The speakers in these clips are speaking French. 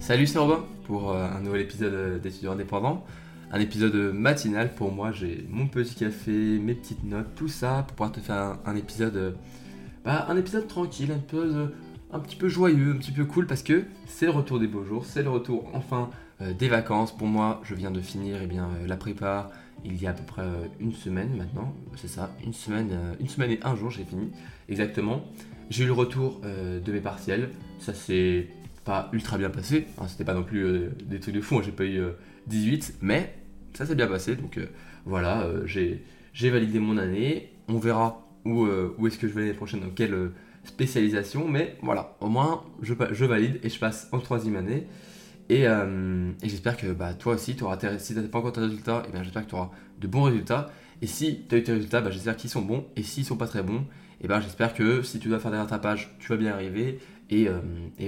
Salut, c'est Robin pour euh, un nouvel épisode d'étudiants indépendants. Un épisode matinal pour moi. J'ai mon petit café, mes petites notes, tout ça pour pouvoir te faire un, épisode, euh, bah, un épisode tranquille, un peu, euh, un petit peu joyeux, un petit peu cool parce que c'est le retour des beaux jours, c'est le retour enfin des vacances. Pour moi, je viens de finir eh bien, la prépa il y a à peu près une semaine maintenant. C'est ça, une semaine, une semaine et un jour, j'ai fini exactement. J'ai eu le retour de mes partiels. Ça c'est pas ultra bien passé. C'était pas non plus euh, des trucs de fou, hein, j'ai pas eu 18, euh, mais ça s'est bien passé. Donc euh, voilà, j'ai validé mon année. On verra où, est-ce que je vais l'année prochaine, dans quelle spécialisation. Mais voilà, au moins je, valide et je passe en troisième année. Et, j'espère que bah, toi aussi, auras si tu pas encore tes résultats, et eh bien j'espère que tu auras de bons résultats. Et si tu as eu tes résultats, bah, j'espère qu'ils sont bons. Et s'ils sont pas très bons, et eh ben j'espère que si tu dois faire des rattrapages, tu vas bien arriver. Et, euh,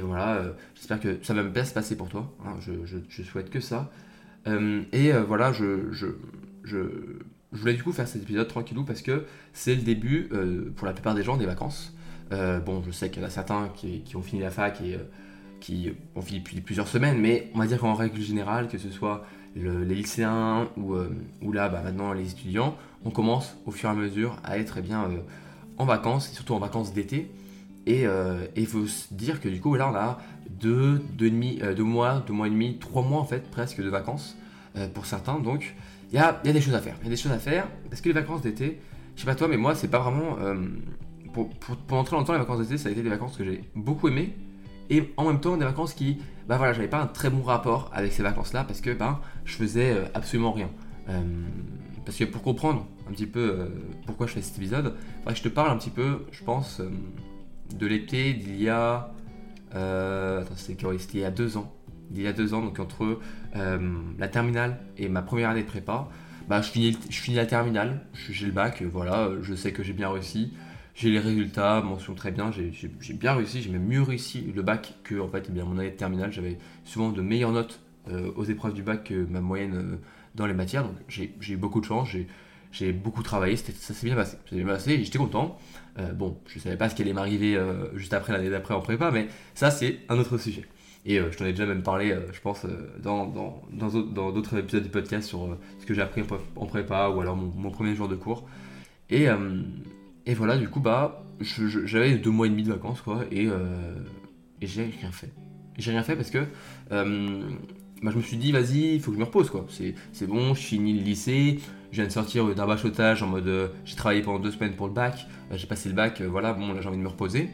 voilà, euh, j'espère que ça va bien se passer pour toi. Hein. je, souhaite que ça. Euh, et voilà, je, voulais du coup faire cet épisode tranquillou parce que c'est le début, pour la plupart des gens, des vacances. bon, je sais qu'il y en a certains qui, ont fini la fac et qui ont fini depuis plusieurs semaines, mais on va dire qu'en règle générale, que ce soit les lycéens ou, ou là, bah, maintenant les étudiants, on commence au fur et à mesure à être eh bien, en vacances, et surtout en vacances d'été. Et euh, il faut se dire que du coup, là, on a deux, demi, euh, deux mois, deux mois et demi, trois mois en fait, presque de vacances euh, pour certains. Donc, il y a, y a, des choses à faire. Il y a des choses à faire parce que les vacances d'été, je sais pas toi, mais moi, c'est pas vraiment. Pour, pour, pendant très longtemps, les vacances d'été, ça a été des vacances que j'ai beaucoup aimé. Et en même temps, des vacances qui, bah voilà, j'avais pas un très bon rapport avec ces vacances-là parce que ben, je faisais absolument rien. parce que pour comprendre un petit peu pourquoi je fais cet épisode, je te parle un petit peu, je pense, de l'été d'il y a. Euh, il y a deux ans. Il y a deux ans, donc entre euh, la terminale et ma première année de prépa, bah, je, finis, je finis la terminale, j'ai le bac, voilà, je sais que j'ai bien réussi. J'ai les résultats, mention très bien, j'ai bien réussi, j'ai même mieux réussi le bac que en fait, eh bien, mon année de terminale. J'avais souvent de meilleures notes euh, aux épreuves du bac que ma moyenne dans les matières, donc j'ai eu beaucoup de chance, j'ai beaucoup travaillé, ça s'est bien passé. Bien passé, j'étais content. Euh, bon, je savais pas ce qui allait m'arriver euh, juste après l'année d'après en prépa, mais ça, c'est un autre sujet. Et euh, je t'en ai déjà même parlé, je pense, dans, dans, d'autres épisodes du podcast sur ce que j'ai appris en prépa ou alors mon, premier jour de cours. Et, et voilà, du coup, bah, j'avais deux mois et demi de vacances, quoi, et, et j'ai rien fait. J'ai rien fait parce que bah, je me suis dit, vas-y, il faut que je me repose, quoi. C'est bon, je finis le lycée, je viens de sortir d'un bachotage en mode euh, j'ai travaillé pendant deux semaines pour le bac, euh, j'ai passé le bac, euh, voilà, bon là j'ai envie de me reposer.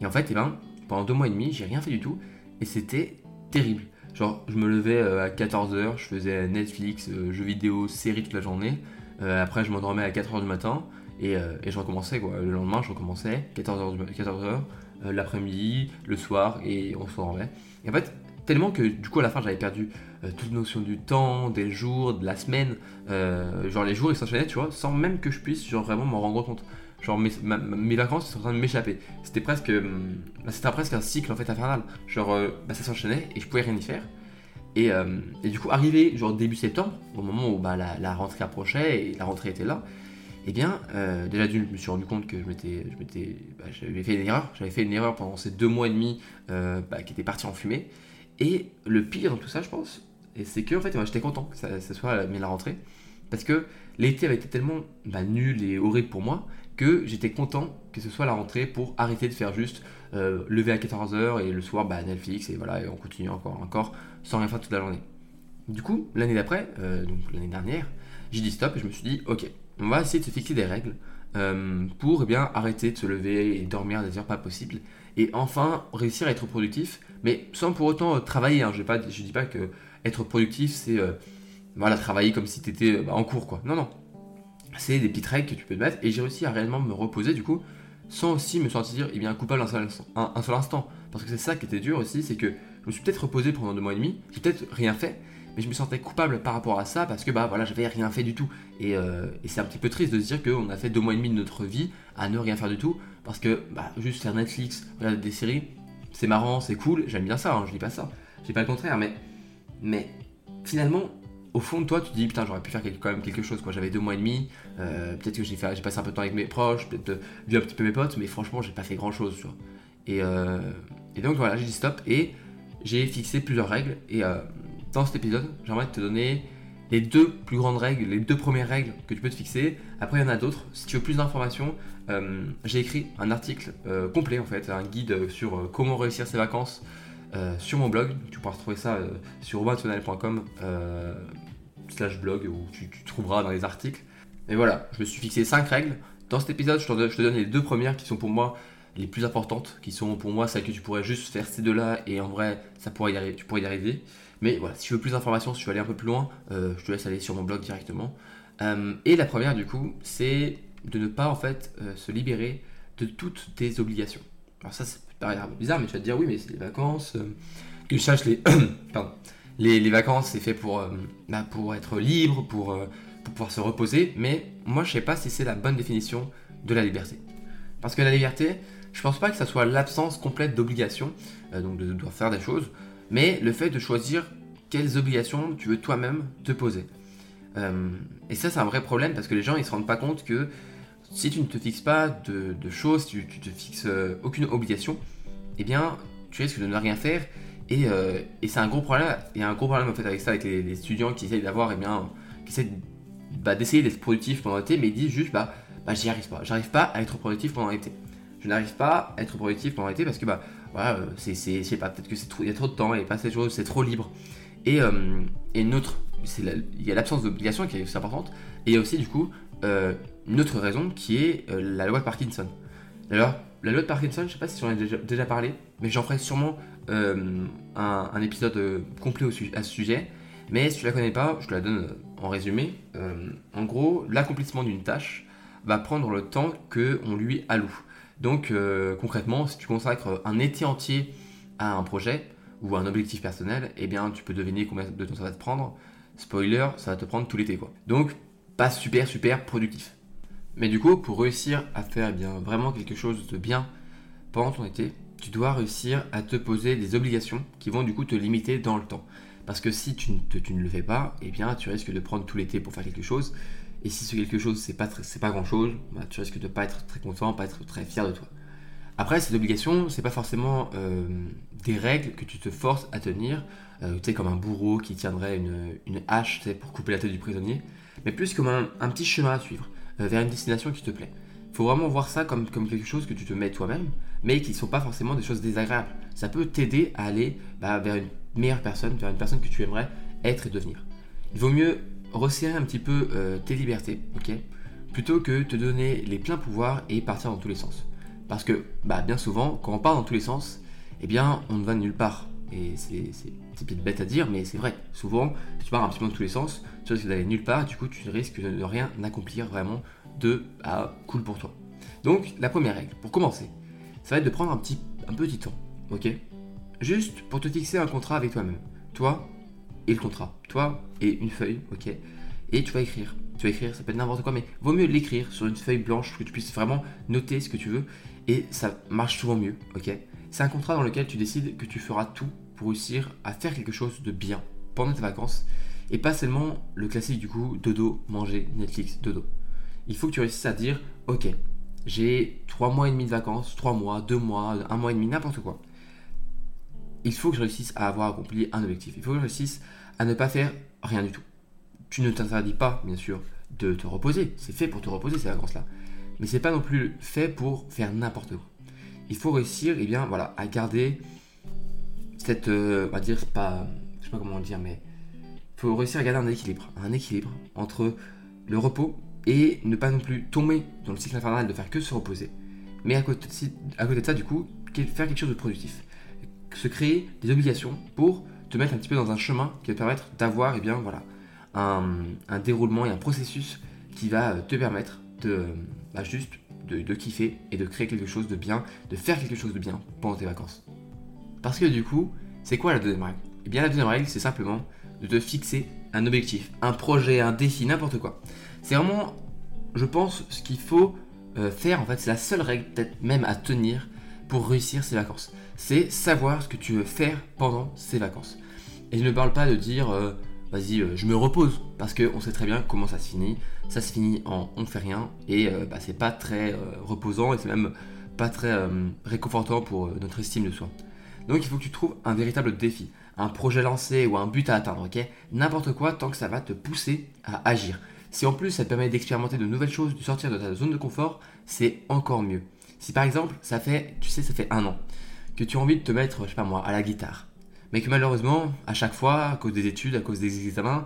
Et en fait, eh ben, pendant deux mois et demi, j'ai rien fait du tout et c'était terrible. Genre, je me levais à 14h, je faisais Netflix, jeux vidéo, séries toute la journée. après, je m'endormais à 4h du matin et, je recommençais quoi. Le lendemain, je recommençais 14h, 14h l'après-midi, le soir et on se rendait. Et en fait, Tellement que du coup à la fin j'avais perdu euh, toute notion du temps, des jours, de la semaine, euh, genre les jours ils s'enchaînaient tu vois, sans même que je puisse vraiment m'en rendre compte. Genre mes, mes vacances sont en train de m'échapper. C'était presque, hum, bah, c'était presque un cycle en fait infernal. Genre euh, bah, ça s'enchaînait et je pouvais rien y faire. Et, et, du coup arrivé genre début septembre, au moment où bah, la, rentrée approchait et la rentrée était là, eh bien déjà d'une je me suis rendu compte que je m'étais, je m'étais, j'avais fait une erreur. J'avais fait une erreur pendant ces deux mois et demi qui était parti en fumée. Et le pire dans tout ça, je pense, c'est que en fait, j'étais content que ça, soit la, rentrée, parce que l'été avait été tellement bah, nul et horrible pour moi que j'étais content que ce soit la rentrée pour arrêter de faire juste euh, lever à 14h et le soir bah, Netflix et voilà et on continue encore encore sans rien faire toute la journée. Du coup l'année d'après, euh, donc l'année dernière, j'ai dit stop et je me suis dit ok on va essayer de se fixer des règles euh, pour eh bien arrêter de se lever et dormir des heures pas possibles et enfin réussir à être productif mais sans pour autant euh, travailler. Hein. Je ne dis pas que être productif, c'est euh, voilà, travailler comme si tu étais bah, en cours. quoi. Non, non. C'est des petites règles que tu peux te mettre. Et j'ai réussi à réellement me reposer, du coup, sans aussi me sentir eh coupable un seul, un, seul instant. Parce que c'est ça qui était dur aussi, c'est que je me suis peut-être reposé pendant deux mois et demi, j'ai peut-être rien fait, mais je me sentais coupable par rapport à ça parce que bah voilà j'avais rien fait du tout et, euh, et c'est un petit peu triste de se dire qu'on a fait deux mois et demi de notre vie à ne rien faire du tout parce que bah, juste faire Netflix regarder des séries c'est marrant, c'est cool, j'aime bien ça, hein, je dis pas ça, je dis pas le contraire, mais, mais finalement, au fond de toi, tu te dis putain, j'aurais pu faire quand même quelque chose, quoi. J'avais deux mois et demi, euh, peut-être que j'ai j'ai passé un peu de temps avec mes proches, peut-être euh, vu un petit peu mes potes, mais franchement, j'ai pas fait grand chose, tu vois. Et, euh, et donc voilà, j'ai dit stop, et j'ai fixé plusieurs règles et euh, dans cet épisode, j'aimerais te donner les deux plus grandes règles, les deux premières règles que tu peux te fixer. Après, il y en a d'autres. Si tu veux plus d'informations, euh, j'ai écrit un article euh, complet en fait, un guide sur comment réussir ses vacances sur mon blog. Tu pourras retrouver ça sur romantonal.com slash blog où tu, trouveras dans les articles. Et voilà, je me suis fixé 5 règles. Dans cet épisode, je te donne les deux premières qui sont pour moi les plus importantes, qui sont pour moi celles que tu pourrais juste faire ces deux-là, et en vrai, ça pourrait y arriver, tu pourrais y arriver. Mais voilà, si tu veux plus d'informations, si tu veux aller un peu plus loin, euh, je te laisse aller sur mon blog directement. Euh, et la première, du coup, c'est de ne pas en fait euh, se libérer de toutes tes obligations. Alors ça, c'est bizarre, mais tu vas te dire oui, mais c'est les vacances. que je sache les, pardon, les, vacances, c'est fait pour, bah, pour être libre, pour, pour pouvoir se reposer. Mais moi, je sais pas si c'est la bonne définition de la liberté. Parce que la liberté, je pense pas que ça soit l'absence complète d'obligations, euh, donc de devoir faire des choses, mais le fait de choisir quelles obligations tu veux toi-même te poser. Euh, et ça, c'est un vrai problème parce que les gens ils se rendent pas compte que si tu ne te fixes pas de, choses, si tu, ne te fixes euh, aucune obligation, eh bien, tu risques de ne rien faire. Et, c'est un gros problème. Il y a un gros problème en fait avec ça, avec les, étudiants qui essayent d'avoir, eh bien, qui essayent bah, d'essayer d'être productifs pendant l'été, mais ils disent juste, bah, bah j'y arrive pas. J'arrive pas à être productif pendant l'été je n'arrive pas à être productif pendant l'été parce que bah voilà, euh, c'est, sais pas, peut-être que c'est il y a trop de temps et pas cette chose, c'est trop libre. Et, euh, c'est il y a l'absence d'obligation qui est importante, et il y a aussi du coup euh, une autre raison qui est la loi de Parkinson. Alors, la loi de Parkinson, je sais pas si j'en ai déjà, déjà parlé, mais j'en ferai sûrement un, un, épisode complet au, à ce sujet. Mais si tu la connais pas, je te la donne en résumé. en gros, l'accomplissement d'une tâche va prendre le temps que on lui alloue. Donc euh, concrètement, si tu consacres un été entier à un projet ou à un objectif personnel, eh bien tu peux deviner combien de temps ça va te prendre. Spoiler, ça va te prendre tout l'été quoi. Donc pas super super productif. Mais du coup, pour réussir à faire eh bien, vraiment quelque chose de bien pendant ton été, tu dois réussir à te poser des obligations qui vont du coup te limiter dans le temps. Parce que si tu ne, le fais pas, eh bien tu risques de prendre tout l'été pour faire quelque chose et si ce quelque chose, c'est pas, pas grand chose, bah, tu risques de pas être très content, pas être très fier de toi. Après, ces obligations, c'est pas forcément euh, des règles que tu te forces à tenir, euh, tu sais, comme un bourreau qui tiendrait une, une hache pour couper la tête du prisonnier, mais plus comme un, petit chemin à suivre, euh, vers une destination qui te plaît. Il faut vraiment voir ça comme, comme quelque chose que tu te mets toi-même, mais qui ne sont pas forcément des choses désagréables. Ça peut t'aider à aller bah, vers une meilleure personne, vers une personne que tu aimerais être et devenir. Il vaut mieux resserrer un petit peu euh, tes libertés, ok? Plutôt que te donner les pleins pouvoirs et partir dans tous les sens. Parce que, bah, bien souvent, quand on part dans tous les sens, eh bien, on ne va nulle part. Et c'est peut-être bête à dire, mais c'est vrai. Souvent, tu pars un petit peu dans tous les sens, tu risques d'aller nulle part, du coup, tu risques de ne rien accomplir vraiment de ah, cool pour toi. Donc, la première règle, pour commencer, ça va être de prendre un petit, un petit temps, ok? Juste pour te fixer un contrat avec toi-même. Toi, le contrat. Toi et une feuille, ok Et tu vas écrire. Tu vas écrire, ça peut être n'importe quoi, mais vaut mieux l'écrire sur une feuille blanche pour que tu puisses vraiment noter ce que tu veux. Et ça marche souvent mieux, ok C'est un contrat dans lequel tu décides que tu feras tout pour réussir à faire quelque chose de bien pendant tes vacances. Et pas seulement le classique du coup, dodo, manger, Netflix, dodo. Il faut que tu réussisses à dire, ok, j'ai 3 mois et demi de vacances, 3 mois, 2 mois, 1 mois et demi, n'importe quoi il faut que je réussisse à avoir accompli un objectif. Il faut que je réussisse à ne pas faire rien du tout. Tu ne t'interdis pas, bien sûr, de te reposer. C'est fait pour te reposer ces vacances-là. Mais c'est pas non plus fait pour faire n'importe quoi. Il faut réussir, eh bien, voilà, à garder cette, euh, on va dire, pas, je sais pas comment le dire, mais il faut réussir à garder un équilibre, un équilibre entre le repos et ne pas non plus tomber dans le cycle infernal de faire que se reposer. Mais à côté à côté de ça, du coup, faire quelque chose de productif se créer des obligations pour te mettre un petit peu dans un chemin qui va te permettre d'avoir eh voilà, un, déroulement et un processus qui va euh, te permettre de bah, juste de, kiffer et de créer quelque chose de bien, de faire quelque chose de bien pendant tes vacances. Parce que du coup, c'est quoi la deuxième règle? Eh bien la deuxième règle, c'est simplement de te fixer un objectif, un projet, un défi, n'importe quoi. C'est vraiment, je pense, ce qu'il faut euh, faire, en fait, c'est la seule règle, peut-être même à tenir pour réussir ses vacances c'est savoir ce que tu veux faire pendant ces vacances. Et je ne parle pas de dire euh, vas-y, euh, je me repose, parce qu'on sait très bien comment ça se finit. Ça se finit en on ne fait rien, et euh, bah, c'est pas très reposant, et c'est même pas très réconfortant pour notre estime de soi. Donc il faut que tu trouves un véritable défi, un projet lancé ou un but à atteindre, ok? N'importe quoi tant que ça va te pousser à agir. Si en plus ça te permet d'expérimenter de nouvelles choses, de sortir de ta zone de confort, c'est encore mieux. Si par exemple, ça fait, tu sais, ça fait un an que tu as envie de te mettre, je sais pas moi, à la guitare, mais que malheureusement, à chaque fois, à cause des études, à cause des examens,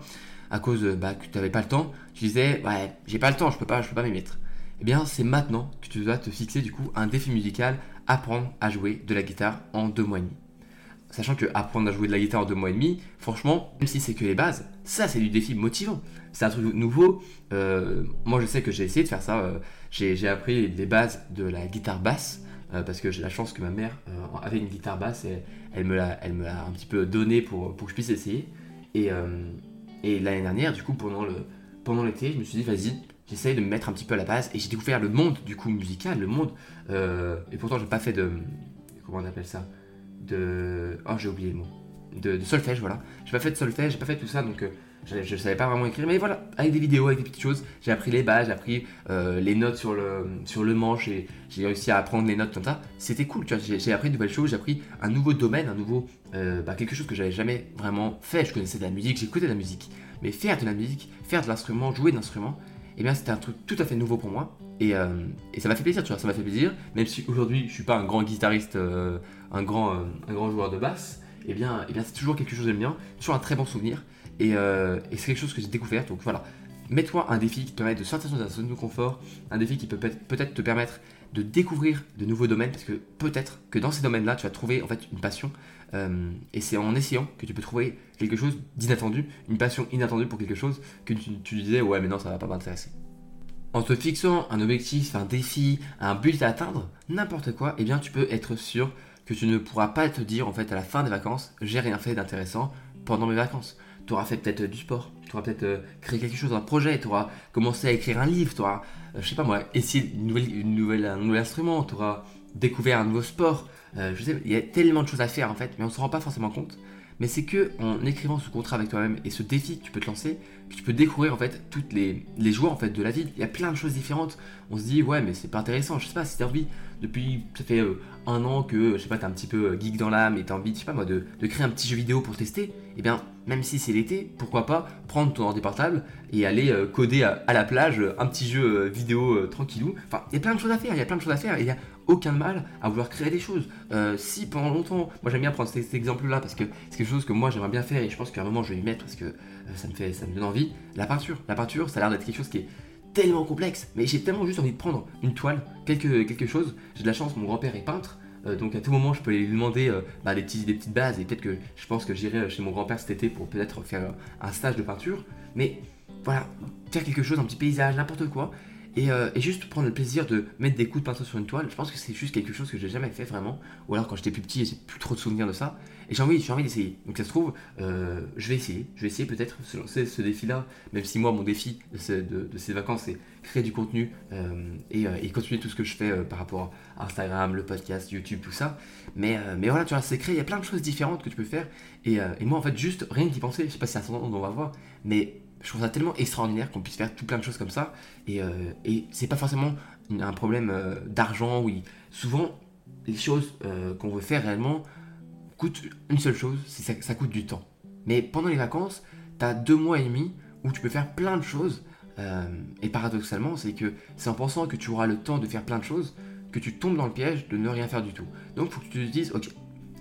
à cause bah, que tu n'avais pas le temps, tu disais, ouais, j'ai pas le temps, je peux pas, je peux pas m'y mettre. Eh bien, c'est maintenant que tu dois te fixer du coup un défi musical, apprendre à jouer de la guitare en deux mois et demi. Sachant que apprendre à jouer de la guitare en deux mois et demi, franchement, même si c'est que les bases, ça c'est du défi motivant. C'est un truc nouveau. Euh, moi je sais que j'ai essayé de faire ça. Euh, j'ai appris les bases de la guitare basse. Euh, parce que j'ai la chance que ma mère avait une guitare basse et elle me l'a un petit peu donné pour, pour que je puisse essayer. Et, et l'année dernière, du coup, pendant l'été, pendant je me suis dit, vas-y, j'essaye de me mettre un petit peu à la base. Et j'ai découvert le monde, du coup, musical, le monde. et pourtant, j'ai pas fait de. Comment on appelle ça de. Oh, j'ai oublié le mot. De, solfège, voilà. J'ai pas fait de solfège, j'ai pas fait tout ça, donc euh, je, savais pas vraiment écrire. Mais voilà, avec des vidéos, avec des petites choses, j'ai appris les bases, j'ai appris euh, les notes sur le, sur le manche j'ai réussi à apprendre les notes comme ça. C'était cool, tu vois. J'ai appris de nouvelles choses, j'ai appris un nouveau domaine, un nouveau. Euh, bah, quelque chose que j'avais jamais vraiment fait. Je connaissais de la musique, j'écoutais de la musique. Mais faire de la musique, faire de l'instrument, jouer d'instrument, eh bien c'était un truc tout à fait nouveau pour moi. Et, et ça m'a fait plaisir, tu vois, ça m'a fait plaisir. Même si aujourd'hui je suis pas un grand guitariste un grand, euh, un grand joueur de basse, eh bien, eh bien c'est toujours quelque chose de bien, toujours un très bon souvenir. Euh, et, c'est quelque chose que j'ai découvert. Donc voilà, mets-toi un défi qui te permet de sortir de ta zone de confort, un défi qui peut peut-être te permettre de découvrir de nouveaux domaines, parce que peut-être que dans ces domaines-là, tu vas trouver en fait une passion. Euh, et c'est en essayant que tu peux trouver quelque chose d'inattendu, une passion inattendue pour quelque chose que tu, disais ouais mais non ça va pas m'intéresser. En te fixant un objectif, un défi, un but à atteindre, n'importe quoi, eh bien tu peux être sûr que tu ne pourras pas te dire en fait à la fin des vacances, j'ai rien fait d'intéressant pendant mes vacances. Tu auras fait peut-être du sport, tu auras peut-être euh, créé quelque chose, un projet, tu auras commencé à écrire un livre, tu auras, euh, je sais pas moi, essayé une nouvelle, un nouvel instrument, tu auras découvert un nouveau sport. Euh, je sais, il y a tellement de choses à faire en fait, mais on ne se rend pas forcément compte. Mais c'est que en écrivant ce contrat avec toi-même et ce défi que tu peux te lancer, que tu peux découvrir en fait toutes les, les joies en fait de la vie. Il y a plein de choses différentes. On se dit ouais mais c'est pas intéressant. Je sais pas si t'as envie depuis ça fait un an que, je sais pas, t'es un petit peu euh, geek dans l'âme et t'as envie, je sais pas moi, de, créer un petit jeu vidéo pour tester, et eh bien, même si c'est l'été, pourquoi pas prendre ton ordi portable et aller euh, coder à, la plage un petit jeu euh, vidéo tranquillou. Enfin, il y a plein de choses à faire, il y a plein de choses à faire, il n'y a aucun mal à vouloir créer des choses. si pendant longtemps, moi j'aime bien prendre cet, exemple-là parce que c'est quelque chose que moi j'aimerais bien faire et je pense qu'à un moment je vais y mettre parce que ça me fait, ça me donne envie. La peinture, la peinture, ça a l'air d'être quelque chose qui est tellement complexe, mais j'ai tellement juste envie de prendre une toile, quelque, quelque chose. J'ai de la chance, mon grand-père est peintre, euh, donc à tout moment je peux lui demander euh, bah, des, petites bases et peut-être que je pense que j'irai chez mon grand-père cet été pour peut-être faire un stage de peinture. Mais voilà, faire quelque chose, un petit paysage, n'importe quoi. Euh, et, juste prendre le plaisir de mettre des coups de pinceau sur une toile, je pense que c'est juste quelque chose que j'ai jamais fait vraiment. Ou alors quand j'étais plus petit, j'ai plus trop de souvenirs de ça. Et j'ai envie, j'ai envie d'essayer. Donc ça se trouve, euh, je vais essayer. Je vais essayer peut-être se lancer ce défi-là, même si moi mon défi de, ces vacances c'est créer du contenu euh, et, continuer tout ce que je fais par rapport à Instagram, le podcast, YouTube, tout ça. Mais, mais voilà, tu vois, c'est créé. Il y a plein de choses différentes que tu peux faire. Et, et moi en fait, juste rien d'y penser. Je sais pas si c'est un on va voir, mais je trouve ça tellement extraordinaire qu'on puisse faire tout plein de choses comme ça. Et, euh, et c'est pas forcément un problème euh, d'argent. Oui, souvent les choses euh, qu'on veut faire réellement coûtent une seule chose, c'est ça, ça coûte du temps. Mais pendant les vacances, tu as deux mois et demi où tu peux faire plein de choses. et paradoxalement, c'est que c'est en pensant que tu auras le temps de faire plein de choses que tu tombes dans le piège de ne rien faire du tout. Donc, faut que tu te dises, ok,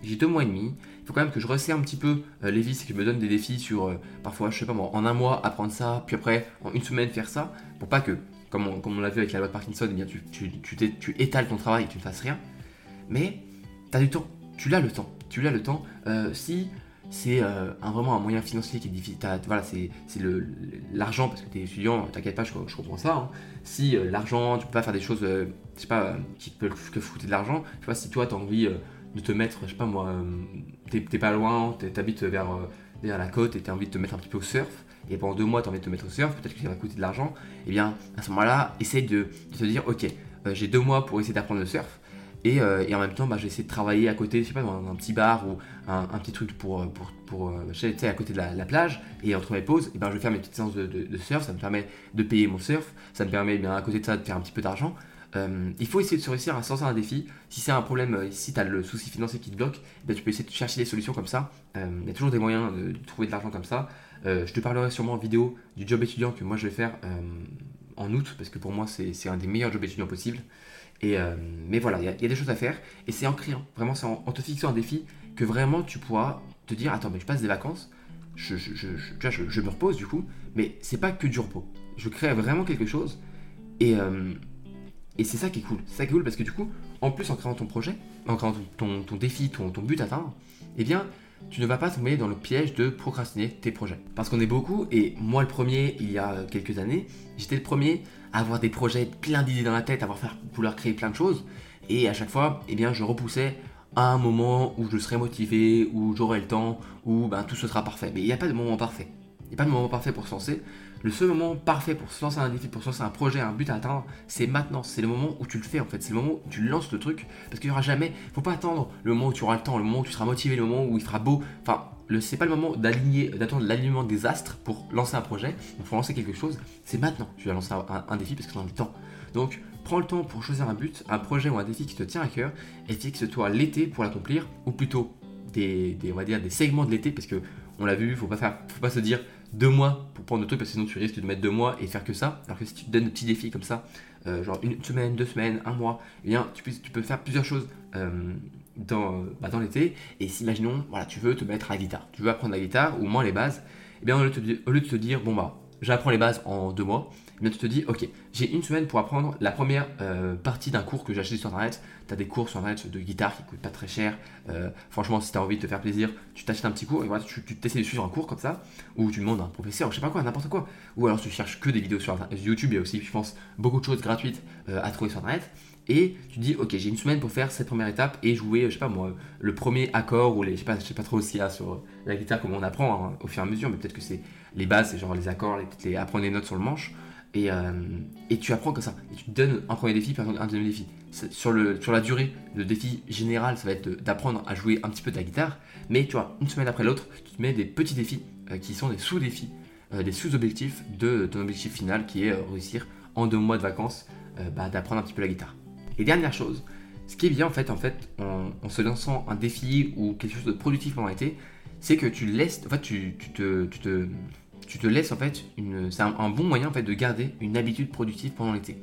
j'ai deux mois et demi, il faut quand même que je resserre un petit peu euh, les vis et que je me donne des défis sur euh, parfois, je sais pas moi, en un mois apprendre ça, puis après en une semaine faire ça, pour pas que, comme on, comme on l'a vu avec la loi de Parkinson, eh bien, tu, tu, étales ton travail et tu ne fasses rien. Mais tu as du temps, tu l'as le temps, tu l'as le temps. Euh, si c'est un, vraiment un moyen financier qui est difficile. Voilà, c'est l'argent, parce que tu es étudiant, t'inquiète pas, je, comprends ça. Hein. Si l'argent, tu peux pas faire des choses, je sais pas, qui peuvent que foutre de l'argent, tu vois, si toi tu as envie de te mettre, je sais pas moi, euh, t'es pas loin, t'habites vers, euh, vers la côte et t'as envie de te mettre un petit peu au surf, et pendant deux mois t'as envie de te mettre au surf, peut-être que ça va coûter de l'argent, et eh bien à ce moment-là, essaye de, te dire, ok, euh, j'ai deux mois pour essayer d'apprendre le surf, et, en même temps, bah, je vais essayer de travailler à côté, je sais pas, dans un petit bar ou un, petit truc pour, pour, pour sais, à côté de la, plage. Et entre mes pauses, et ben, je vais faire mes petites séances de, surf. Ça me permet de payer mon surf. Ça me permet, bien, à côté de ça, de faire un petit peu d'argent. Il faut essayer de se réussir à lancer un défi. Si c'est un problème, si tu as le souci financier qui te bloque, ben, tu peux essayer de chercher des solutions comme ça. Il y a toujours des moyens de, trouver de l'argent comme ça. je te parlerai sûrement en vidéo du job étudiant que moi je vais faire en août, parce que pour moi c'est un des meilleurs jobs étudiants possibles. Et, mais voilà, il y, a des choses à faire. Et c'est en criant, vraiment c'est en, te fixant un défi que vraiment tu pourras te dire, attends, mais je passe des vacances, je, je, me repose du coup, mais c'est pas que du repos. Je crée vraiment quelque chose et, euh, et c'est ça qui est cool. Ça qui est cool parce que du coup, en plus en créant ton projet, en créant ton, défi, ton, but à atteindre, eh bien, tu ne vas pas tomber dans le piège de procrastiner tes projets. Parce qu'on est beaucoup, et moi le premier, il y a quelques années, j'étais le premier à avoir des projets plein d'idées dans la tête, à vouloir créer plein de choses, et à chaque fois, eh bien, je repoussais à un moment où je serai motivé, où j'aurai le temps, où ben, tout ce sera parfait. Mais il n'y a pas de moment parfait. Il n'y a pas de moment parfait pour se lancer. Le seul moment parfait pour se lancer un défi, pour se lancer un projet, un but à atteindre, c'est maintenant. C'est le moment où tu le fais en fait. C'est le moment où tu lances le truc. Parce qu'il n'y aura jamais. faut pas attendre le moment où tu auras le temps, le moment où tu seras motivé, le moment où il fera beau. Enfin, c'est pas le moment d'aligner, d'attendre l'alignement des astres pour lancer un projet. Il faut lancer quelque chose. C'est maintenant. Tu vas lancer un, défi parce que tu as le temps. Donc, prends le temps pour choisir un but, un projet ou un défi qui te tient à cœur et fixe-toi l'été pour l'accomplir, ou plutôt des, on va dire, des segments de l'été, parce que on l'a vu, pas faire, faut pas se dire deux mois pour prendre le truc, parce que sinon tu risques de mettre deux mois et faire que ça. Alors que si tu te donnes des petits défis comme ça, euh, genre une semaine, deux semaines, un mois, eh bien tu peux, tu peux faire plusieurs choses euh, dans, bah, dans l'été. Et si, imaginons, voilà, tu veux te mettre à la guitare, tu veux apprendre la guitare ou au moins les bases, eh bien au lieu de te dire, bon bah, j'apprends les bases en deux mois, mais tu te dis, ok, j'ai une semaine pour apprendre la première euh, partie d'un cours que j'ai acheté sur internet. Tu as des cours sur internet de guitare qui coûtent pas très cher. Euh, franchement, si tu as envie de te faire plaisir, tu t'achètes un petit cours et voilà, tu, essaies de suivre un cours comme ça, ou tu demandes à un professeur, je sais pas quoi, n'importe quoi. Ou alors tu cherches que des vidéos sur YouTube, il y a aussi, je pense, beaucoup de choses gratuites euh, à trouver sur internet. Et tu dis, ok, j'ai une semaine pour faire cette première étape et jouer, je sais pas moi, le premier accord ou les, je sais pas, sais pas trop aussi là sur la guitare comment on apprend hein, au fur et à mesure, mais peut-être que c'est les bases, c'est genre les accords, les, les, apprendre les notes sur le manche. Euh, et, tu apprends comme ça. Et tu te donnes un premier défi, par exemple un deuxième défi. Sur, la durée, le défi général, ça va être d'apprendre à jouer un petit peu de la guitare. Mais tu vois, une semaine après l'autre, tu te mets des petits défis euh, qui sont des sous-défis, euh, des sous-objectifs de ton objectif final qui est réussir en deux mois de vacances bah, d'apprendre un petit peu la guitare. Et dernière chose, ce qui est bien en fait, en fait, en, se lançant un défi ou quelque chose de productif pendant l'été, c'est que tu laisses, en fait, tu te tu te laisses en fait c'est un, bon moyen en fait de garder une habitude productive pendant l'été.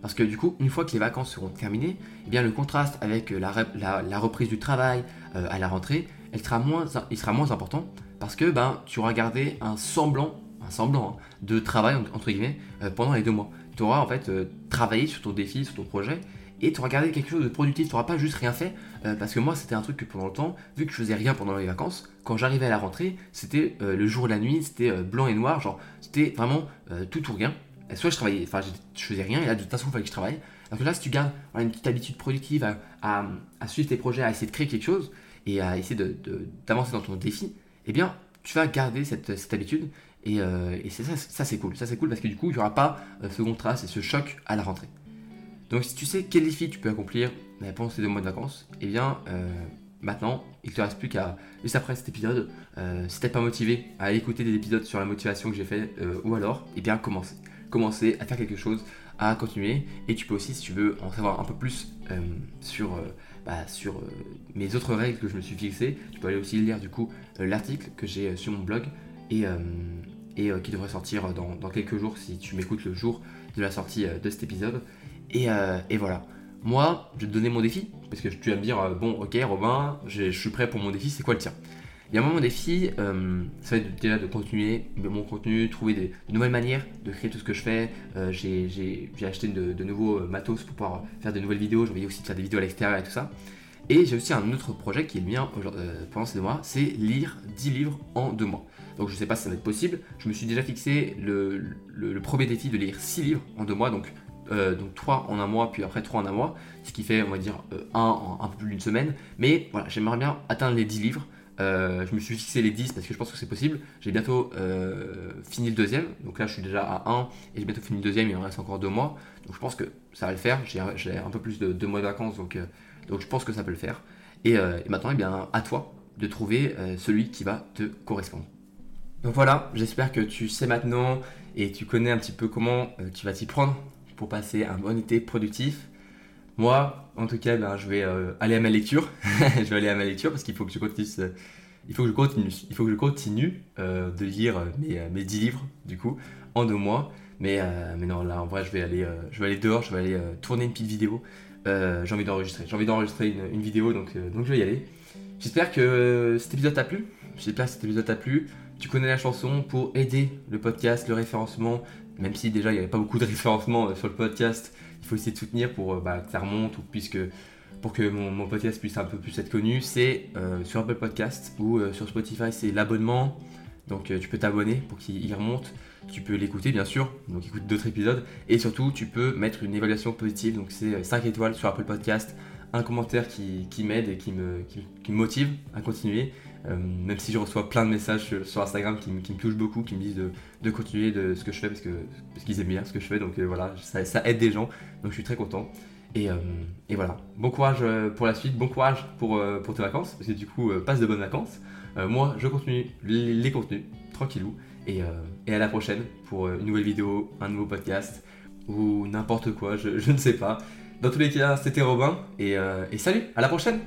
Parce que du coup, une fois que les vacances seront terminées, eh bien le contraste avec la, la, reprise du travail euh, à la rentrée, elle sera moins, il sera moins important parce que ben, tu auras gardé un semblant, un semblant hein, de travail entre guillemets euh, pendant les deux mois. Tu auras en fait euh, travaillé sur ton défi, sur ton projet et tu auras gardé quelque chose de productif, tu n'auras pas juste rien fait, euh, parce que moi c'était un truc que pendant le temps, vu que je faisais rien pendant les vacances, quand j'arrivais à la rentrée, c'était euh, le jour et la nuit, c'était euh, blanc et noir, genre c'était vraiment tout ou rien. soit je travaillais, enfin je faisais rien, et là de toute façon il fallait que je travaille. Alors là si tu gardes une petite habitude productive à, suivre tes projets, à essayer de créer quelque chose, et à essayer d'avancer dans ton défi, eh bien tu vas garder cette, habitude, et, ça, ça c'est cool. Ça c'est cool parce que du coup il n'y aura pas ce contraste et ce choc à la rentrée. Donc si tu sais quel défi tu peux accomplir pendant ces deux mois de vacances, eh bien euh, maintenant il te reste plus qu'à, juste après cet épisode, euh, si t'es pas motivé à écouter des épisodes sur la motivation que j'ai fait, euh, ou alors, eh bien commencer. Commencer à faire quelque chose, à continuer, et tu peux aussi, si tu veux en savoir un peu plus sur, bah, mes autres règles que je me suis fixées, tu peux aller aussi lire du coup l'article que j'ai sur mon blog, et, qui devrait sortir dans quelques jours si tu m'écoutes le jour de la sortie de cet épisode. Euh, et, voilà. Moi, je vais te donner mon défi, parce que tu vas me dire, euh, bon, ok, Robin, je suis prêt pour mon défi, c'est quoi le tien? Et moi, mon défi, euh, ça va être déjà de continuer mon contenu, trouver de nouvelles manières de créer tout ce que je fais. j'ai acheté de, nouveaux matos pour pouvoir faire de nouvelles vidéos, j'ai envie aussi de faire des vidéos à l'extérieur et tout ça. Et j'ai aussi un autre projet qui est le mien pendant ces deux mois, c'est lire 10 livres en deux mois. Donc je ne sais pas si ça va être possible. Je me suis déjà fixé le, le premier défi de lire 6 livres en deux mois, donc euh, donc 3 en un mois, puis après 3 en un mois, ce qui fait, on va dire, 1 euh, en un peu plus d'une semaine. Mais voilà, j'aimerais bien atteindre les 10 livres. Euh, je me suis fixé les 10 parce que je pense que c'est possible. J'ai bientôt fini le deuxième, donc là je suis déjà à 1 et j'ai bientôt fini le deuxième, il me reste encore 2 mois. Donc je pense que ça va le faire. J'ai un peu plus de 2 mois de vacances, donc, donc je pense que ça peut le faire. Et, maintenant, eh bien, à toi de trouver celui qui va te correspondre. Donc voilà, j'espère que tu sais maintenant et tu connais un petit peu comment tu vas t'y prendre pour passer un bon été productif. Moi, en tout cas, ben, je vais aller à ma lecture. je vais aller à ma lecture parce qu'il faut que je continue. il faut que je continue, il faut que je continue de lire mes, mes 10 livres, du coup, en deux mois. Mais, mais non, là, en vrai, je vais aller, je vais aller dehors, je vais aller tourner une petite vidéo. j'ai envie d'enregistrer. J'ai envie d'enregistrer une, une, vidéo, donc, donc je vais y aller. J'espère que cet épisode t'a plu. J'espère que cet épisode t'a plu. Tu connais la chanson pour aider le podcast, le référencement. Même si déjà il n'y avait pas beaucoup de référencement euh, sur le podcast, il faut essayer de soutenir pour euh, bah, que ça remonte ou puisque, pour que mon, podcast puisse un peu plus être connu. C'est euh, sur Apple Podcast ou sur Spotify, c'est l'abonnement. Donc tu peux t'abonner pour qu'il remonte. Tu peux l'écouter bien sûr, donc écoute d'autres épisodes. Et surtout, tu peux mettre une évaluation positive. Donc c'est 5 étoiles sur Apple Podcast un commentaire qui, m'aide et qui me, motive à continuer. Euh, même si je reçois plein de messages sur, Instagram qui, me touchent beaucoup, qui me disent de, continuer de ce que je fais parce qu'ils parce qu'ils aiment bien ce que je fais. Donc euh, voilà, ça, aide des gens. Donc je suis très content. Et, euh, voilà, bon courage pour la suite, bon courage pour, pour tes vacances, parce que du coup, passe de bonnes vacances. moi, je continue les, contenus, tranquillou. Et, et, à la prochaine pour une nouvelle vidéo, un nouveau podcast, ou n'importe quoi, je, je ne sais pas. Dans tous les cas, c'était Robin, et, et salut, à la prochaine